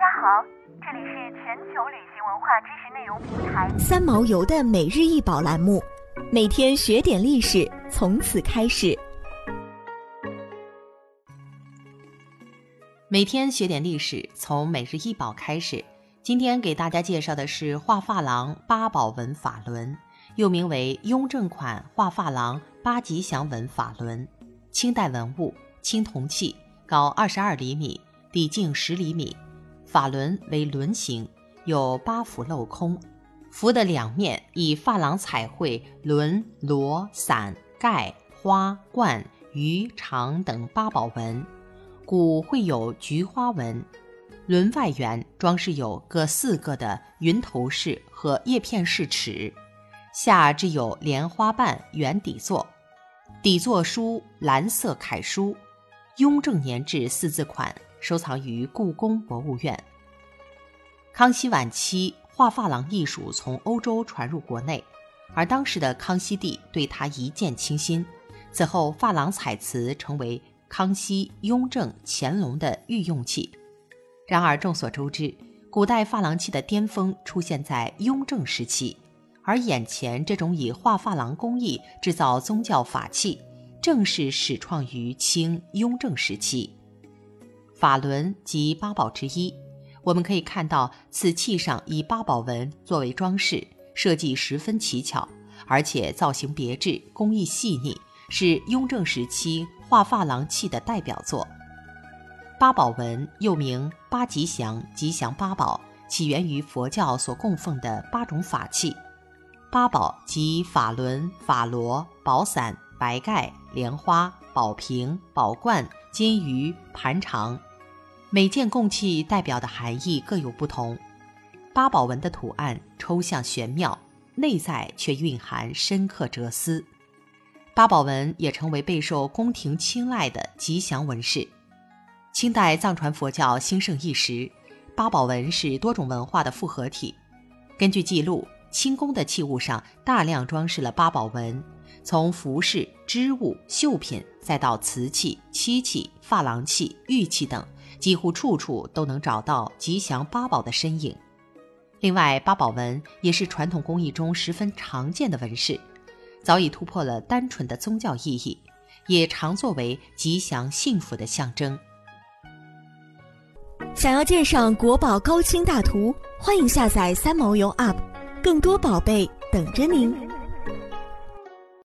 家好，这里是全球旅行文化知识内容平台三毛游的每日一宝栏目，每天学点历史，从此开始。每天学点历史，从每日一宝开始。今天给大家介绍的是画珐琅八宝纹法轮，又名为雍正款画珐琅八吉祥纹法轮，清代文物，青铜器，高二十二厘米，底径十厘米。法轮为轮形，有八幅镂空，幅的两面以珐琅彩绘轮、螺、伞、盖、花、冠、鱼、肠等八宝纹，骨绘有菊花纹。轮外缘装饰有各四个的云头式和叶片式齿，下置有莲花瓣圆底座，底座书蓝色楷书“雍正年制”四字款。收藏于故宫博物院。康熙晚期，画珐琅艺术从欧洲传入国内，而当时的康熙帝对它一见倾心。此后，珐琅彩瓷成为康熙、雍正、乾隆的御用器。然而，众所周知，古代珐琅器的巅峰出现在雍正时期，而眼前这种以画珐琅工艺制造宗教法器，正是始创于清雍正时期。法轮及八宝之一，我们可以看到此器上以八宝纹作为装饰，设计十分奇巧，而且造型别致，工艺细腻，是雍正时期画珐琅器的代表作。八宝纹又名八吉祥、吉祥八宝，起源于佛教所供奉的八种法器。八宝即法轮、法螺、宝伞、白盖、莲花、宝瓶、宝冠、金鱼、盘肠。每件供器代表的含义各有不同，八宝纹的图案抽象玄妙，内在却蕴含深刻哲思。八宝纹也成为备受宫廷青睐的吉祥纹饰。清代藏传佛教兴盛一时，八宝纹是多种文化的复合体。根据记录，清宫的器物上大量装饰了八宝纹，从服饰、织物、绣品，再到瓷器、漆器、珐琅器、玉器等。几乎处处都能找到吉祥八宝的身影。另外，八宝纹也是传统工艺中十分常见的纹饰，早已突破了单纯的宗教意义，也常作为吉祥幸福的象征。想要鉴赏国宝高清大图，欢迎下载三毛游 App，更多宝贝等着您。